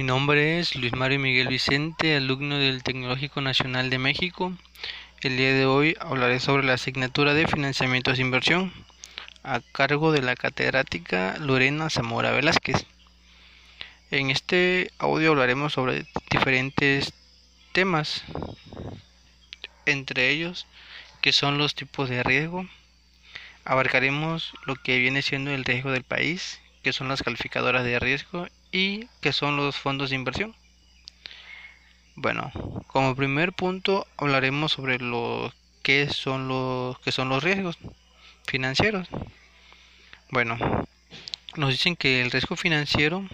Mi nombre es Luis Mario Miguel Vicente, alumno del Tecnológico Nacional de México. El día de hoy hablaré sobre la asignatura de financiamientos de inversión a cargo de la catedrática Lorena Zamora Velázquez. En este audio hablaremos sobre diferentes temas, entre ellos que son los tipos de riesgo. Abarcaremos lo que viene siendo el riesgo del país, que son las calificadoras de riesgo y que son los fondos de inversión. Bueno, como primer punto hablaremos sobre lo que son los que son los riesgos financieros. Bueno, nos dicen que el riesgo financiero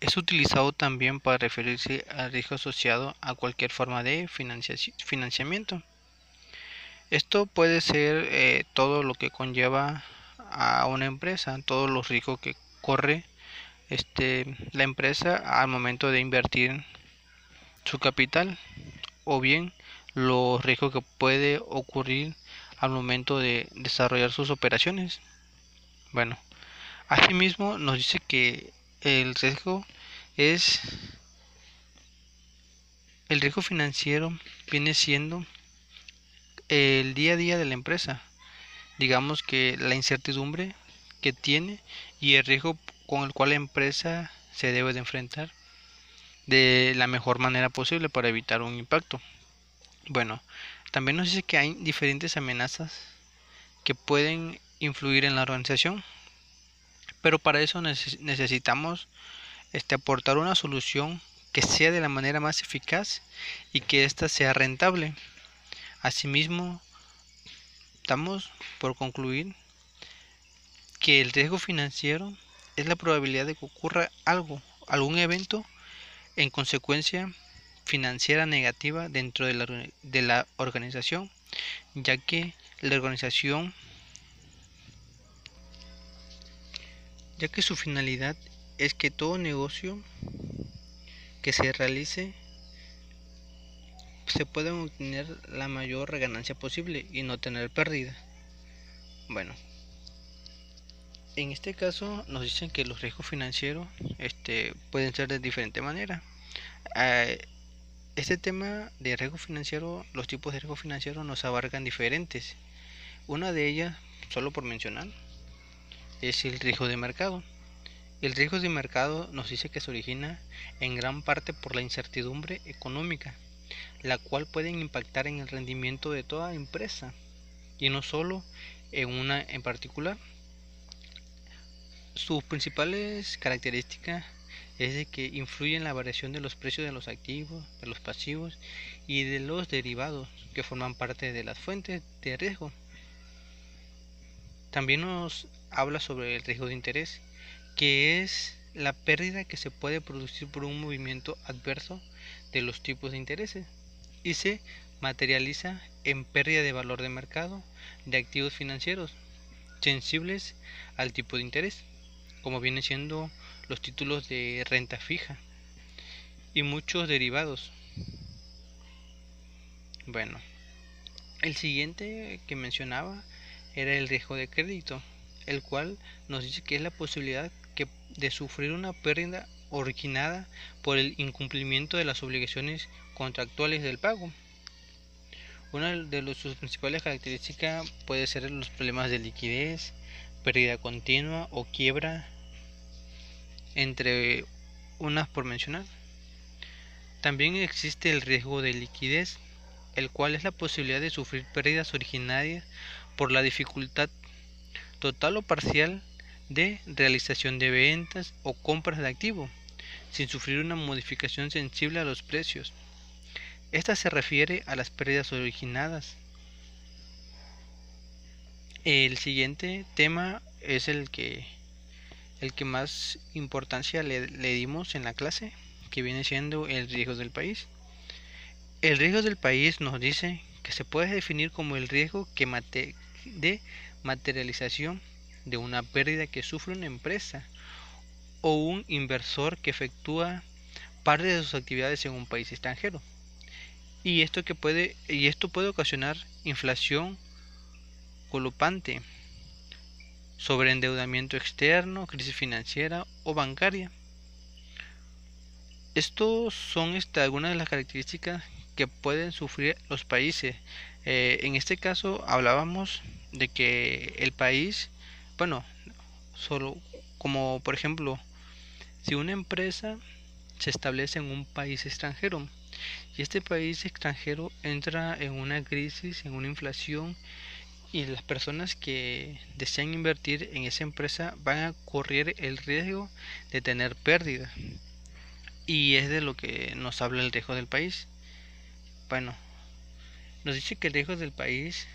es utilizado también para referirse al riesgo asociado a cualquier forma de financiamiento. Esto puede ser eh, todo lo que conlleva a una empresa, todos los riesgos que corre este, la empresa al momento de invertir su capital o bien los riesgos que puede ocurrir al momento de desarrollar sus operaciones. Bueno, asimismo nos dice que el riesgo es el riesgo financiero viene siendo el día a día de la empresa digamos que la incertidumbre que tiene y el riesgo con el cual la empresa se debe de enfrentar de la mejor manera posible para evitar un impacto. Bueno, también nos dice que hay diferentes amenazas que pueden influir en la organización, pero para eso necesitamos este, aportar una solución que sea de la manera más eficaz y que ésta sea rentable. Asimismo, Estamos por concluir que el riesgo financiero es la probabilidad de que ocurra algo, algún evento en consecuencia financiera negativa dentro de la, de la organización, ya que la organización, ya que su finalidad es que todo negocio que se realice se puede obtener la mayor ganancia posible y no tener pérdida. Bueno, en este caso nos dicen que los riesgos financieros este, pueden ser de diferente manera. Eh, este tema de riesgo financiero, los tipos de riesgo financiero nos abarcan diferentes. Una de ellas, solo por mencionar, es el riesgo de mercado. El riesgo de mercado nos dice que se origina en gran parte por la incertidumbre económica la cual pueden impactar en el rendimiento de toda empresa y no solo en una en particular. Sus principales características es de que influyen en la variación de los precios de los activos, de los pasivos y de los derivados que forman parte de las fuentes de riesgo. También nos habla sobre el riesgo de interés, que es la pérdida que se puede producir por un movimiento adverso de los tipos de intereses y se materializa en pérdida de valor de mercado de activos financieros sensibles al tipo de interés, como vienen siendo los títulos de renta fija y muchos derivados. Bueno, el siguiente que mencionaba era el riesgo de crédito, el cual nos dice que es la posibilidad que de sufrir una pérdida originada por el incumplimiento de las obligaciones contractuales del pago. Una de sus principales características puede ser los problemas de liquidez, pérdida continua o quiebra, entre unas por mencionar. También existe el riesgo de liquidez, el cual es la posibilidad de sufrir pérdidas originarias por la dificultad total o parcial de realización de ventas o compras de activo, sin sufrir una modificación sensible a los precios. Esta se refiere a las pérdidas originadas. El siguiente tema es el que el que más importancia le, dimos en la clase, que viene siendo el riesgo del país. El riesgo del país nos dice que se puede definir como el riesgo que de materialización de una pérdida que sufre una empresa o un inversor que efectúa parte de sus actividades en un país extranjero. Y esto, que puede, y esto puede ocasionar inflación colopante sobre endeudamiento externo, crisis financiera o bancaria. Estos son este, algunas de las características que pueden sufrir los países. Eh, en este caso hablábamos de que el país, bueno, solo como por ejemplo, si una empresa se establece en un país extranjero y este país extranjero entra en una crisis, en una inflación y las personas que desean invertir en esa empresa van a correr el riesgo de tener pérdida. Y es de lo que nos habla el riesgo del país. Bueno, nos dice que el riesgo del país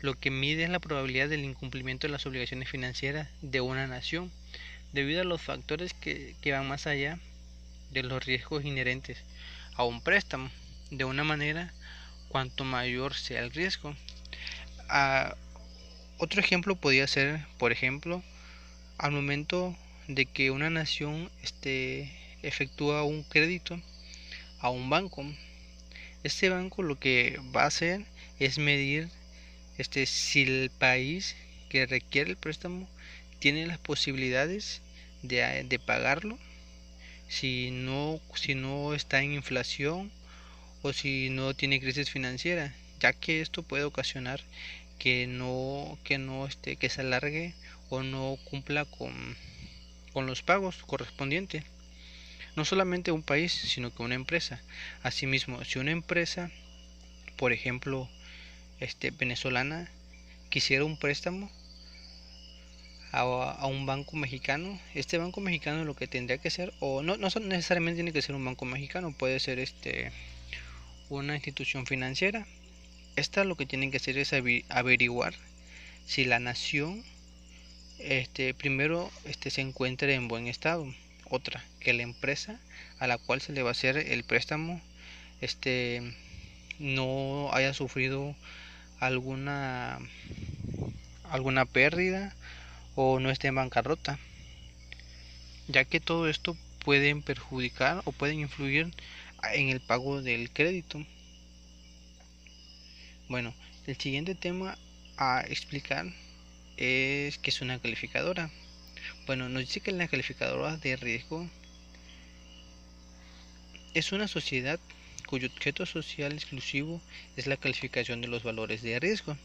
lo que mide es la probabilidad del incumplimiento de las obligaciones financieras de una nación, debido a los factores que, van más allá de los riesgos inherentes a un préstamo. De una manera, cuanto mayor sea el riesgo. Ah, otro ejemplo podría ser, por ejemplo, al momento de que una nación este, efectúa un crédito a un banco. Este banco lo que va a hacer es medir este, si el país que requiere el préstamo tiene las posibilidades de, de pagarlo, si no, si no está en inflación o si no tiene crisis financiera, ya que esto puede ocasionar que no, que no este, que se alargue o no cumpla con, con los pagos correspondientes. No solamente un país, sino que una empresa. Asimismo, si una empresa, por ejemplo, este, venezolana quisiera un préstamo a, un banco mexicano, este banco mexicano lo que tendría que ser, o no, no necesariamente tiene que ser un banco mexicano, puede ser este una institución financiera. Esta lo que tienen que hacer es averiguar si la nación este primero este se encuentra en buen estado. Otra, que la empresa a la cual se le va a hacer el préstamo este no haya sufrido alguna alguna pérdida o no esté en bancarrota ya que todo esto pueden perjudicar o pueden influir en el pago del crédito. Bueno el siguiente tema a explicar es que es una calificadora. Bueno nos dice que la calificadora de riesgo es una sociedad cuyo objeto social exclusivo es la calificación de los valores de riesgo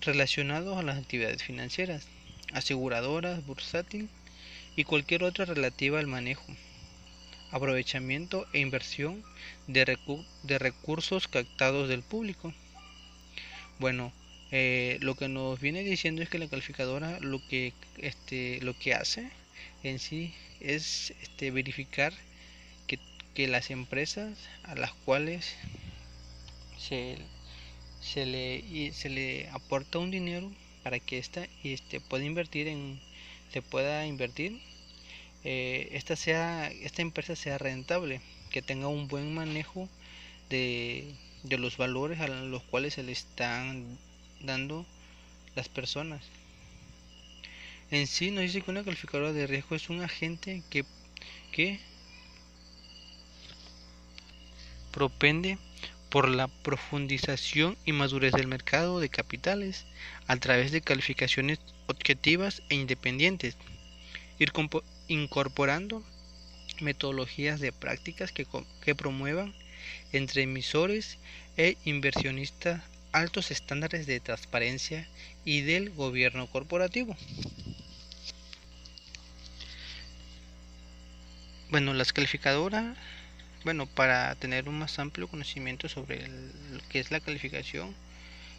relacionados a las actividades financieras, aseguradoras, bursátil y cualquier otra relativa al manejo, aprovechamiento e inversión de, de recursos captados del público. Bueno, eh, lo que nos viene diciendo es que la calificadora lo que, este, lo que hace en sí es este, verificar que las empresas a las cuales se, se, le, se le aporta un dinero para que esta este, pueda invertir en se pueda invertir eh, esta sea esta empresa sea rentable que tenga un buen manejo de, de los valores a los cuales se le están dando las personas. En sí nos dice que una calificadora de riesgo es un agente que, que propende por la profundización y madurez del mercado de capitales a través de calificaciones objetivas e independientes, ir incorporando metodologías de prácticas que, que promuevan entre emisores e inversionistas altos estándares de transparencia y del gobierno corporativo. Bueno, las calificadoras bueno, para tener un más amplio conocimiento sobre lo que es la calificación,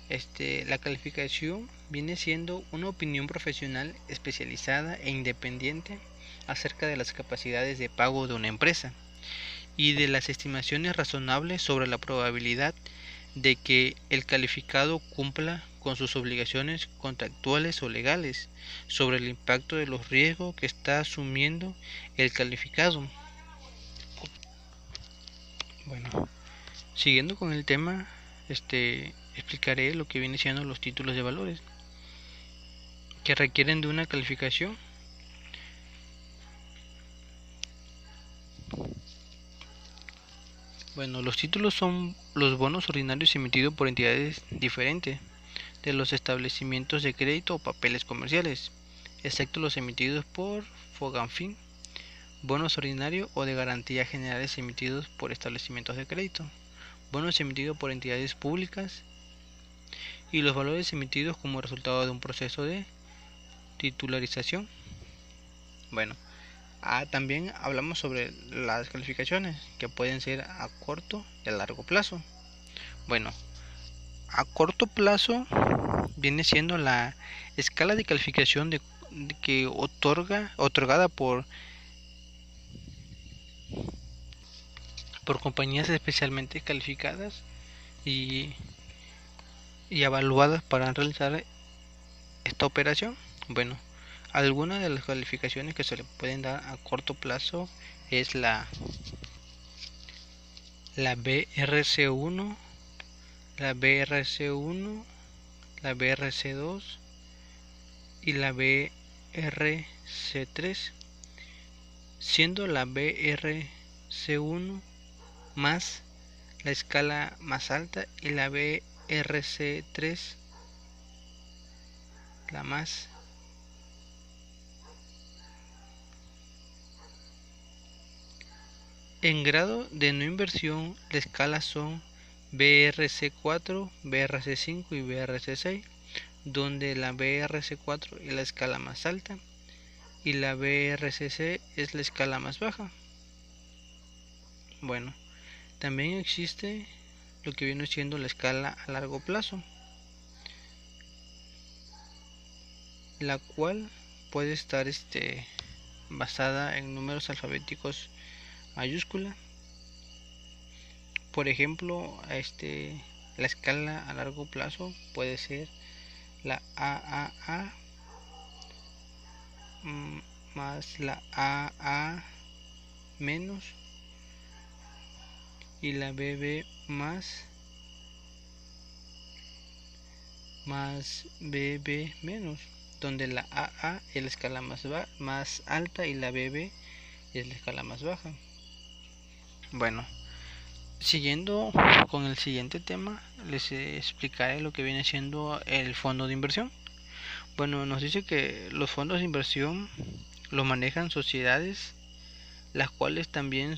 este, la calificación viene siendo una opinión profesional especializada e independiente acerca de las capacidades de pago de una empresa y de las estimaciones razonables sobre la probabilidad de que el calificado cumpla con sus obligaciones contractuales o legales sobre el impacto de los riesgos que está asumiendo el calificado bueno, siguiendo con el tema, este explicaré lo que viene siendo los títulos de valores que requieren de una calificación. Bueno, los títulos son los bonos ordinarios emitidos por entidades diferentes, de los establecimientos de crédito o papeles comerciales, excepto los emitidos por Foganfin, bonos ordinarios o de garantía generales emitidos por establecimientos de crédito, bonos emitidos por entidades públicas y los valores emitidos como resultado de un proceso de titularización. Bueno, ah, también hablamos sobre las calificaciones que pueden ser a corto y a largo plazo. Bueno, a corto plazo viene siendo la escala de calificación que otorga otorgada por por compañías especialmente calificadas y, y evaluadas para realizar esta operación. Bueno, algunas de las calificaciones que se le pueden dar a corto plazo es la la BRC1, la BRC1, la BRC2 y la BRC3, siendo la BRC1 más la escala más alta y la BRC3 la más En grado de no inversión, la escala son BRC4, BRC5 y BRC6, donde la BRC4 es la escala más alta y la BRCC es la escala más baja. Bueno, también existe lo que viene siendo la escala a largo plazo, la cual puede estar este, basada en números alfabéticos mayúscula. Por ejemplo este la escala a largo plazo puede ser la AAA mm, más la AA menos y la BB más más BB menos donde la AA es la escala más, más alta y la BB es la escala más baja bueno, siguiendo con el siguiente tema, les explicaré lo que viene siendo el fondo de inversión. Bueno, nos dice que los fondos de inversión lo manejan sociedades, las cuales también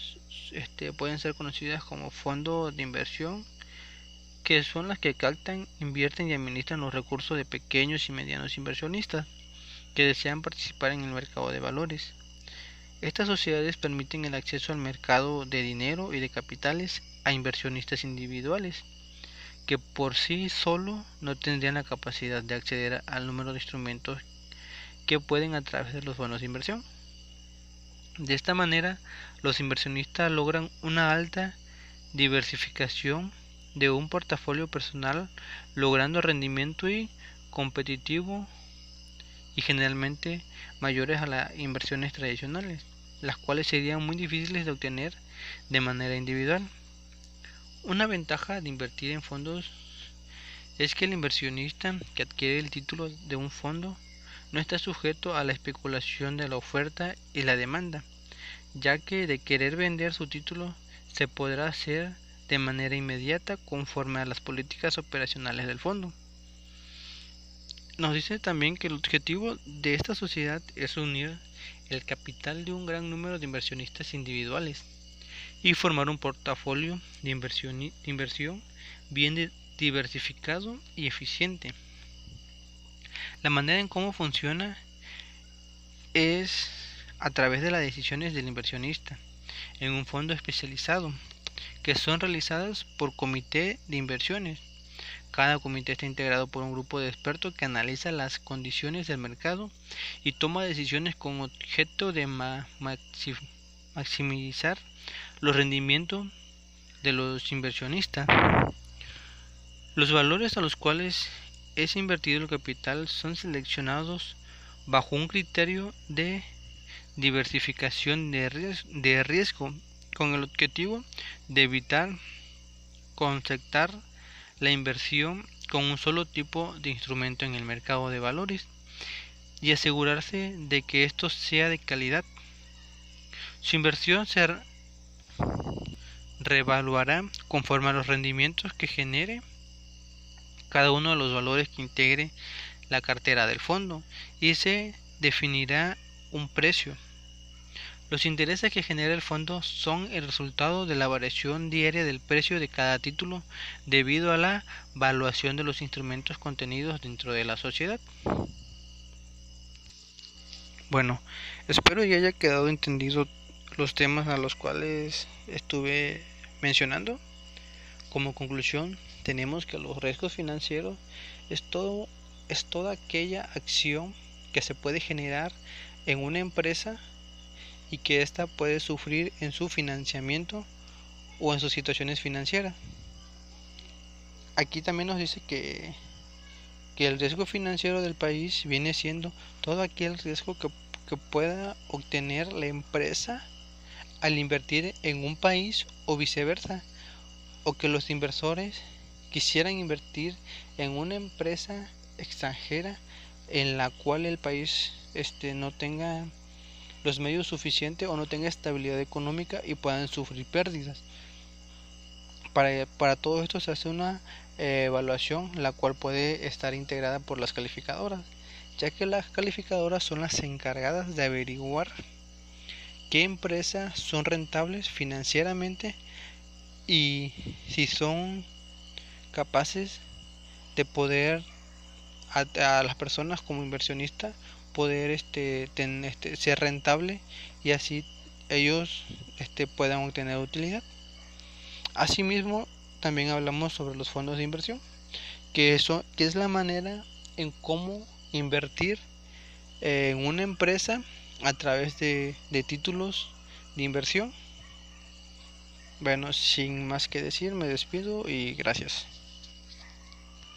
este, pueden ser conocidas como fondos de inversión, que son las que captan, invierten y administran los recursos de pequeños y medianos inversionistas que desean participar en el mercado de valores. Estas sociedades permiten el acceso al mercado de dinero y de capitales a inversionistas individuales que por sí solo no tendrían la capacidad de acceder al número de instrumentos que pueden a través de los bonos de inversión. De esta manera, los inversionistas logran una alta diversificación de un portafolio personal, logrando rendimiento y competitivo y generalmente mayores a las inversiones tradicionales las cuales serían muy difíciles de obtener de manera individual. Una ventaja de invertir en fondos es que el inversionista que adquiere el título de un fondo no está sujeto a la especulación de la oferta y la demanda, ya que de querer vender su título se podrá hacer de manera inmediata conforme a las políticas operacionales del fondo. Nos dice también que el objetivo de esta sociedad es unir el capital de un gran número de inversionistas individuales y formar un portafolio de inversión, bien diversificado y eficiente. La manera en cómo funciona es a través de las decisiones del inversionista en un fondo especializado que son realizadas por comité de inversiones cada comité está integrado por un grupo de expertos que analiza las condiciones del mercado y toma decisiones con objeto de maximizar los rendimientos de los inversionistas. Los valores a los cuales es invertido el capital son seleccionados bajo un criterio de diversificación de riesgo, con el objetivo de evitar conceptar la inversión con un solo tipo de instrumento en el mercado de valores y asegurarse de que esto sea de calidad. Su inversión se revaluará conforme a los rendimientos que genere cada uno de los valores que integre la cartera del fondo y se definirá un precio. Los intereses que genera el fondo son el resultado de la variación diaria del precio de cada título debido a la valuación de los instrumentos contenidos dentro de la sociedad. Bueno, espero que haya quedado entendido los temas a los cuales estuve mencionando. Como conclusión, tenemos que los riesgos financieros es todo es toda aquella acción que se puede generar en una empresa y que ésta puede sufrir en su financiamiento o en sus situaciones financieras. Aquí también nos dice que, que el riesgo financiero del país viene siendo todo aquel riesgo que, que pueda obtener la empresa al invertir en un país o viceversa, o que los inversores quisieran invertir en una empresa extranjera en la cual el país este, no tenga los medios suficientes o no tenga estabilidad económica y puedan sufrir pérdidas. Para, para todo esto se hace una eh, evaluación la cual puede estar integrada por las calificadoras, ya que las calificadoras son las encargadas de averiguar qué empresas son rentables financieramente y si son capaces de poder a, las personas como inversionistas poder este, este, ser rentable y así ellos este, puedan obtener utilidad. Asimismo, también hablamos sobre los fondos de inversión, que, eso, que es la manera en cómo invertir en una empresa a través de, de títulos de inversión. Bueno, sin más que decir, me despido y gracias.